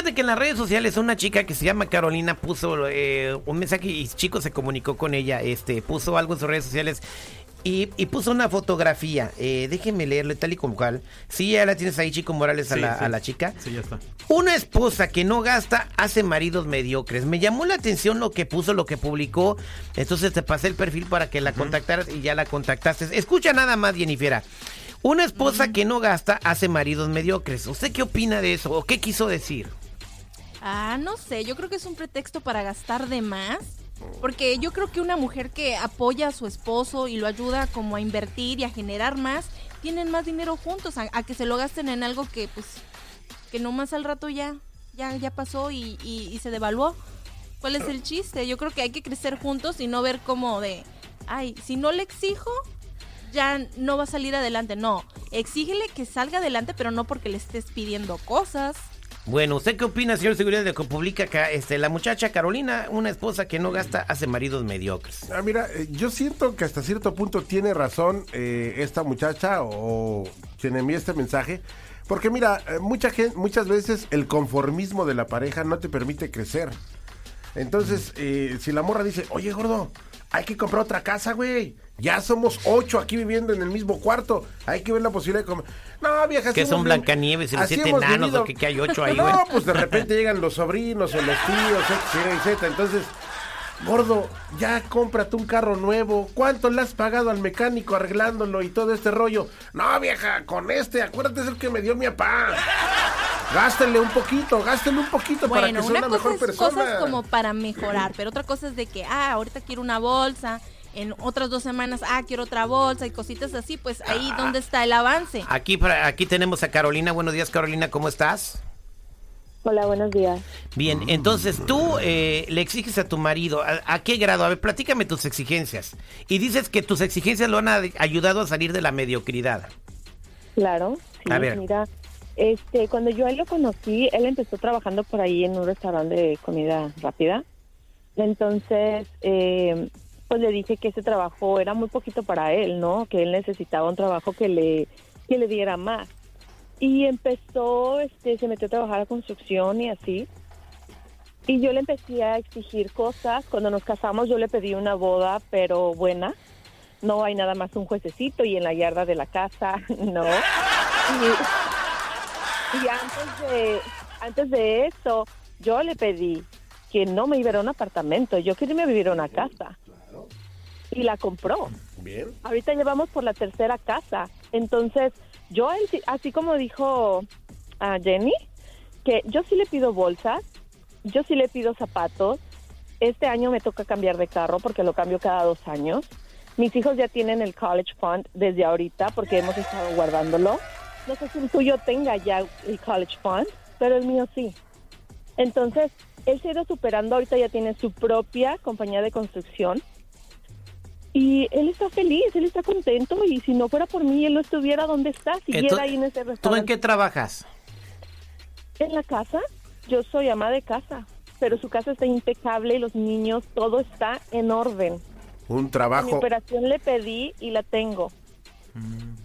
Fíjate que en las redes sociales una chica que se llama Carolina puso eh, un mensaje y chico se comunicó con ella, este, puso algo en sus redes sociales y, puso una fotografía. Eh, déjenme leerle tal y como cual. Sí, ya la tienes ahí, Chico Morales, a, la, a la chica. Sí, ya está. Una esposa que no gasta hace maridos mediocres. Me llamó la atención lo que puso, lo que publicó. Entonces te pasé el perfil para que la contactaras y ya la contactaste. Escucha nada más, Jennifer. Una esposa que no gasta hace maridos mediocres. ¿Usted qué opina de eso o qué quiso decir? Ah, no sé, yo creo que es un pretexto para gastar de más porque yo creo que una mujer que apoya a su esposo y lo ayuda como a invertir y a generar más, tienen más dinero juntos, a, que se lo gasten en algo que pues que nomás al rato ya, ya, ya pasó y, y, se devaluó. ¿Cuál es el chiste? Yo creo que hay que crecer juntos y no ver como de, ay, si no le exijo, ya no va a salir adelante. No, exígele que salga adelante, pero no porque le estés pidiendo cosas. Bueno, ¿usted qué opina, señor Seguridad, de que publica acá este, la muchacha Carolina, una esposa que no gasta, hace maridos mediocres? Ah, mira, eh, yo siento que hasta cierto punto tiene razón eh, esta muchacha o quien envía este mensaje. Porque mira, eh, mucha gente, muchas veces el conformismo de la pareja no te permite crecer. Entonces, si la morra dice, oye gordo, hay que comprar otra casa, güey. Ya somos ocho aquí viviendo en el mismo cuarto. Hay que ver la posibilidad de comer. No, vieja. Que son Blancanieves y los siete enanos, o que, hay ocho ahí, güey. No, pues de repente llegan los sobrinos o los tíos, etc, Entonces, gordo, ya cómprate un carro nuevo. ¿Cuánto le has pagado al mecánico arreglándolo y todo este rollo? No, vieja, con este, acuérdate es el que me dio mi papá. Gástenle un poquito, gástenle un poquito para que sea una, mejor persona. cosas como para mejorar, pero otra cosa es de que, ah, ahorita quiero una bolsa, en otras dos semanas, ah, quiero otra bolsa y cositas así, pues ahí ah. dónde está el avance. Aquí, aquí tenemos a Carolina. Buenos días, Carolina, ¿cómo estás? Hola, buenos días. Bien, entonces tú eh, le exiges a tu marido, ¿a, qué grado? A ver, platícame tus exigencias. Y dices que tus exigencias lo han ayudado a salir de la mediocridad. Claro, sí, a ver. mira, este, cuando yo a él lo conocí, él empezó trabajando por ahí en un restaurante de comida rápida. Entonces, eh, pues le dije que ese trabajo era muy poquito para él, ¿no? Que él necesitaba un trabajo que le, que le diera más. Y empezó, este, se metió a trabajar a construcción y así. Y yo le empecé a exigir cosas. Cuando nos casamos yo le pedí una boda, pero buena. No hay nada más un juececito y en la yarda de la casa, no. Y, antes de, antes de eso, yo le pedí que no me iba a un apartamento, yo quería irme a vivir a una casa y la compró. Bien. Ahorita llevamos por la tercera casa. Entonces, yo, así como dijo a Jenny, que yo sí le pido bolsas, yo sí le pido zapatos. Este año me toca cambiar de carro porque lo cambio cada dos años. Mis hijos ya tienen el college fund desde ahorita porque hemos estado guardándolo. No sé si el tuyo tenga ya el college fund, pero el mío sí. Entonces, él se ha ido superando, ahorita ya tiene su propia compañía de construcción y él está feliz, él está contento y si no fuera por mí, él no estuviera donde está, siguiera ahí en ese restaurante. ¿Tú en qué trabajas? En la casa, yo soy ama de casa, pero su casa está impecable y los niños, todo está en orden. Un trabajo. mi operación le pedí y la tengo.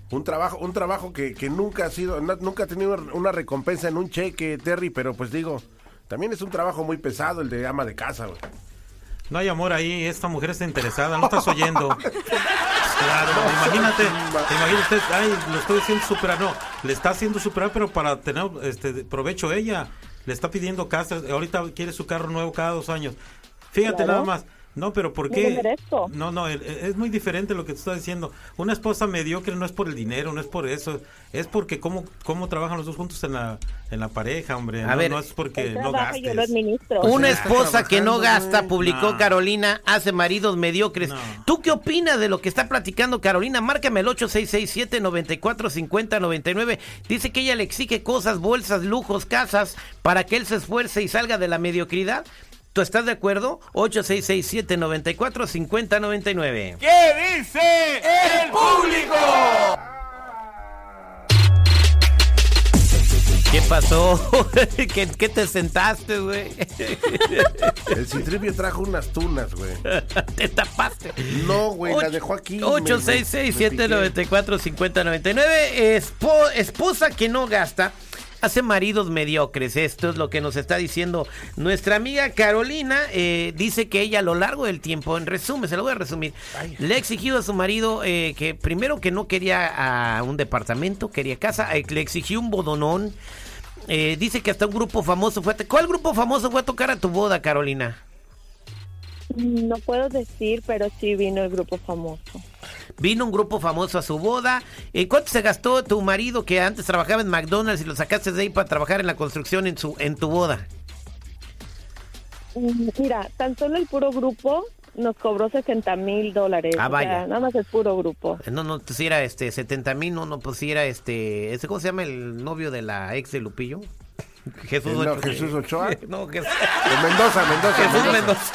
Un trabajo, un trabajo que, que nunca ha sido, nunca ha tenido una recompensa en un cheque, Terry, pero pues digo, también es un trabajo muy pesado el de ama de casa, güey. No hay amor ahí, esta mujer está interesada, no estás oyendo. Claro, imagínate, imagínate, ay, lo estoy haciendo superar, no, le está haciendo superar, pero para tener este provecho ella, le está pidiendo casa, ahorita quiere su carro nuevo cada dos años. Fíjate nada más, no, pero ¿por qué? No, no, es muy diferente lo que tú estás diciendo. Una esposa mediocre no es por el dinero, no es por eso, es porque cómo, cómo trabajan los dos juntos en la, en la pareja, hombre. A no, ver, no es porque no gastes. Una esposa que no gasta, publicó Carolina, hace maridos mediocres. ¿Tú qué opinas de lo que está platicando Carolina? Márcame el 8667 99 Dice que ella le exige cosas, bolsas, lujos, casas, para que él se esfuerce y salga de la mediocridad. ¿Tú estás de acuerdo? 8667-945099. ¿Qué dice el público? ¿Qué pasó? ¿Qué, te sentaste, güey? El Citripio trajo unas tunas, güey. ¿Te tapaste? No, güey, la dejó aquí. 866-794-5099. Esposa que no gasta hace maridos mediocres. Esto es lo que nos está diciendo nuestra amiga Carolina. Eh, dice que ella a lo largo del tiempo, en resumen, se lo voy a resumir, le ha exigido a su marido eh, que primero que no quería a un departamento, quería casa, eh, le exigió un bodonón. dice que hasta un grupo famoso fue... ¿Cuál grupo famoso fue a tocar a tu boda, Carolina? No puedo decir, pero sí vino el grupo famoso. Vino un grupo famoso a su boda. ¿Y cuánto se gastó tu marido que antes trabajaba en McDonald's y lo sacaste de ahí para trabajar en la construcción en su en tu boda? Mm, mira, tan solo el puro grupo nos cobró 60 mil dólares. Ah, vaya. nada más el puro grupo. No, no, pues si era este 70 mil, no, no, pues si era este, ¿cómo se llama el novio de la ex de Lupillo? Jesús, Ochoa. Jesús Ochoa. No, Jesús. Mendoza, Mendoza. Jesús Mendoza.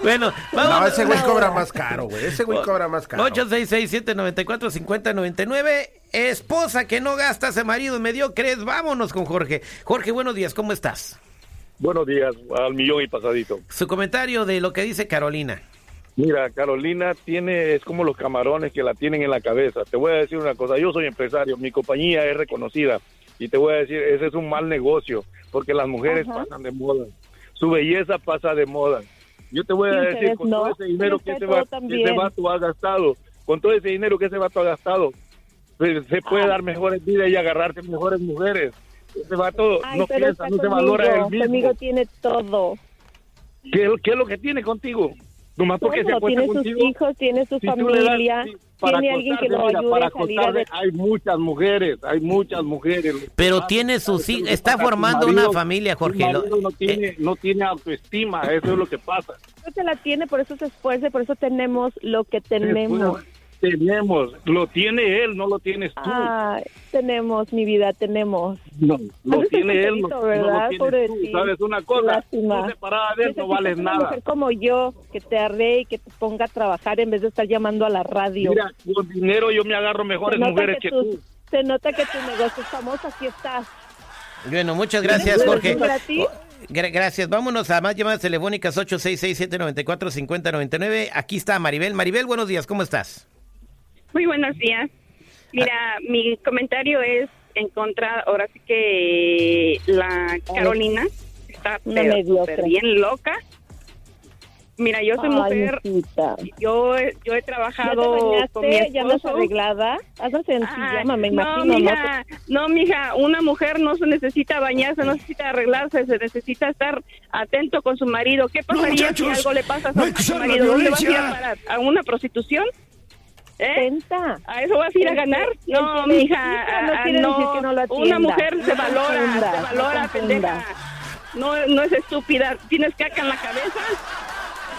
bueno, vamos. No, ese güey cobra más caro, güey. Ese güey cobra más caro. 866-794-5099. Esposa que no gasta, ese marido crees Vámonos con Jorge. Jorge, buenos días, ¿cómo estás? Buenos días, al millón y pasadito. Su comentario de lo que dice Carolina. Mira, Carolina tiene, es como los camarones que la tienen en la cabeza. Te voy a decir una cosa, yo soy empresario, mi compañía es reconocida y te voy a decir, ese es un mal negocio, porque las mujeres pasan de moda, su belleza pasa de moda. Yo te voy a decir, con todo ese dinero que ese, vato ha gastado, con todo ese dinero que ese vato ha gastado, se, puede dar mejores vidas y agarrarse mejores mujeres. Ese vato no piensa, no se valora él mismo. Conmigo tiene todo. ¿Qué, ¿Qué es lo que tiene contigo? Nomás porque se tiene sus hijos, tiene su familia, tiene alguien que lo ayude a salir Hay muchas mujeres, hay muchas mujeres. Pero tiene sus hijos, está formando una familia, Jorge. No tiene, eh, no tiene autoestima, eso es lo que pasa. No se la tiene, por eso se esfuerza, por eso tenemos lo que tenemos tenemos, lo tiene él, no lo tienes tú. tenemos, mi vida, tenemos. No, lo tiene él, no, ¿verdad? lo tienes tú. ¿Sabes una cosa? Tú separada de él no vales nada. Mujer como yo, que te arre y que te ponga a trabajar en vez de estar llamando a la radio. Mira, con dinero yo me agarro mejores mujeres que, tú. Se nota que tu negocio es famoso, aquí estás. Bueno, muchas gracias, Jorge. Oh, gracias. Vámonos a más llamadas telefónicas 866-794-5099. Aquí está Maribel. Maribel, buenos días, ¿cómo estás? Muy buenos días. Mira, mi comentario es en contra, ahora sí que la Carolina está bien loca. Mira, yo soy mujer, yo, yo he trabajado ¿Ya con mi esposo. ¿Ya no arreglada? Hazlo sencilla, me imagino. No mija, no, mija, una mujer no se necesita bañarse, no necesita arreglarse, se necesita estar atento con su marido. ¿Qué pasaría si algo le pasa a su marido? ¿Dónde vas a ir a parar? ¿A una prostitución? ¿Eh? ¿A eso vas a ir a ganar? No, mija, no, no, una mujer se valora, se valora, pendeja. No, no es estúpida, tienes caca en la cabeza.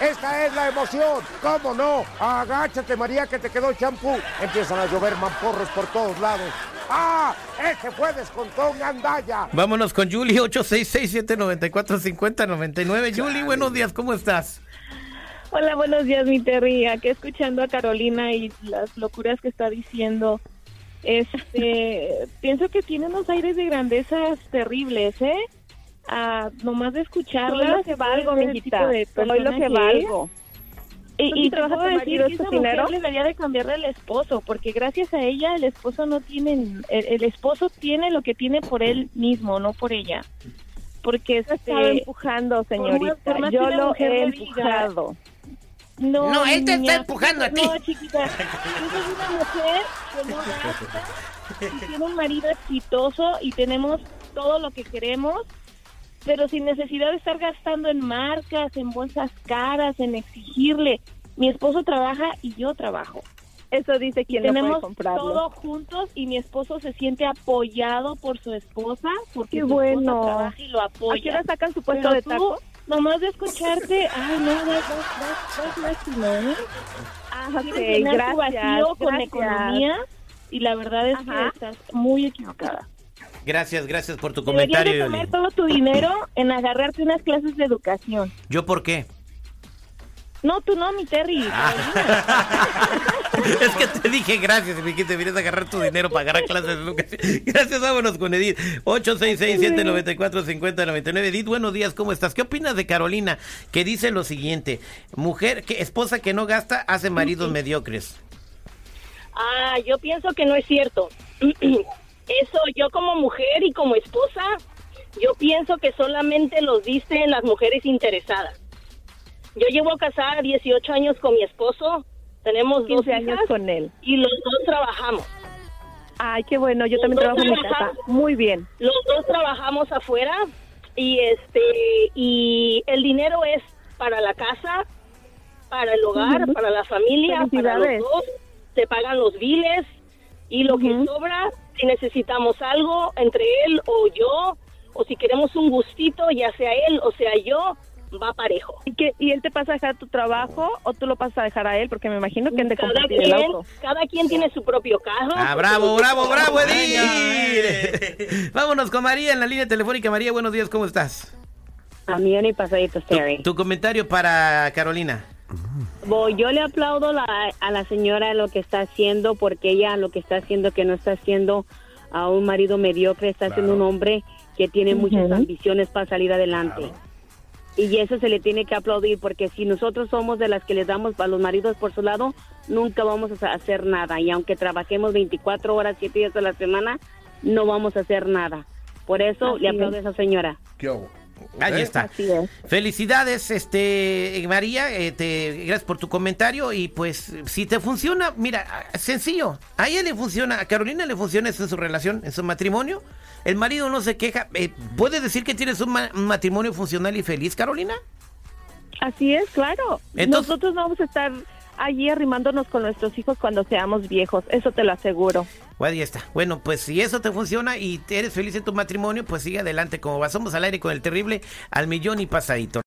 Esta es la emoción, ¿cómo no? Agáchate, María, que te quedó champú. Empiezan a llover mamporros por todos lados. ¡Ah! Ese fue descontón Andaya. Vámonos con Julie, 866-794-5099. Julie, buenos días, ¿cómo estás? Hola, buenos días, mi Terry. Aquí escuchando a Carolina y las locuras que está diciendo. Este, pienso que tiene unos aires de grandezas terribles, ¿eh? Ah, nomás de escucharla. Soy lo que valgo, mijita. Soy lo que valgo. Y, y te vas a decir que esa dinero? debería de cambiarle al esposo, porque gracias a ella el esposo no tiene, el, esposo tiene lo que tiene por él mismo, no por ella. Porque se está empujando, señorita. Yo lo he empujado. No, no él te está empujando a ti. No, chiquita. Yo soy una mujer que no gasta, y tiene un marido exitoso y tenemos todo lo que queremos, pero sin necesidad de estar gastando en marcas, en bolsas caras, en exigirle. Mi esposo trabaja y yo trabajo. Eso dice quien tenemos todo juntos y mi esposo se siente apoyado por su esposa porque Qué su bueno. trabaja y lo apoya. ¿A qué hora sacan su puesto de taco? Nomás de escucharte, ay, no, das, das, lástima, ¿eh? Ah, ok, gracias, vacío con economía y la verdad es que estás muy equivocada. Gracias, gracias por tu comentario. Deberías de todo tu dinero en agarrarte unas clases de educación. ¿Yo por qué? No, tú no, mi Terry. Es que te dije gracias me dijiste, vienes a agarrar tu dinero para agarrar clases. Gracias, vámonos con Edith. 866-794-5099. Edith, buenos días, ¿cómo estás? ¿Qué opinas de Carolina que dice lo siguiente? Mujer, que esposa que no gasta hace maridos mediocres. Ah, yo pienso que no es cierto. Eso yo como mujer y como esposa, yo pienso que solamente los dicen las mujeres interesadas. Yo llevo casada 18 años con mi esposo, tenemos 12 años con él. Y los dos trabajamos. Ay, qué bueno, yo también trabajo en mi casa. Muy bien. Los dos trabajamos afuera y este y el dinero es para la casa, para el hogar, para la familia, para los dos. Se pagan los biles y lo que sobra, si necesitamos algo entre él o yo, o si queremos un gustito, ya sea él o sea yo, va parejo. ¿Y, que, ¿Y él te pasa a dejar tu trabajo o tú lo pasas a dejar a él? Porque me imagino que han de Cada el quien, auto. cada quien tiene su propio carro. Ah, bravo, bravo, bravo, Edith. Vámonos con María en la línea telefónica. María, buenos días, ¿cómo estás? A millón y pasaditos, Terry. Tu comentario para Carolina. Yo le aplaudo la- a la señora lo que está haciendo porque ella lo que está haciendo que no está haciendo a un marido mediocre, está haciendo un hombre que tiene muchas ambiciones para salir adelante. Y eso se le tiene que aplaudir porque si nosotros somos de las que les damos a los maridos por su lado, nunca vamos a hacer nada. Y aunque trabajemos 24 horas, 7 días a la semana, no vamos a hacer nada. Por eso Así le aplaudo a es. esa señora. ¿Qué hubo? Ahí está. Así es. Felicidades, este María, eh, te- gracias por tu comentario y pues si te funciona, mira, sencillo, a ella le funciona, a Carolina le funciona eso en su relación, en su matrimonio, el marido no se queja, eh, ¿puedes decir que tienes un, ma- un matrimonio funcional y feliz, Carolina? Así es, claro. Entonces- Nosotros vamos a estar allí arrimándonos con nuestros hijos cuando seamos viejos, eso te lo aseguro. Pues ahí está. Bueno, pues si eso te funciona y eres feliz en tu matrimonio, pues sigue adelante como va. Somos al aire con el terrible al millón y pasadito.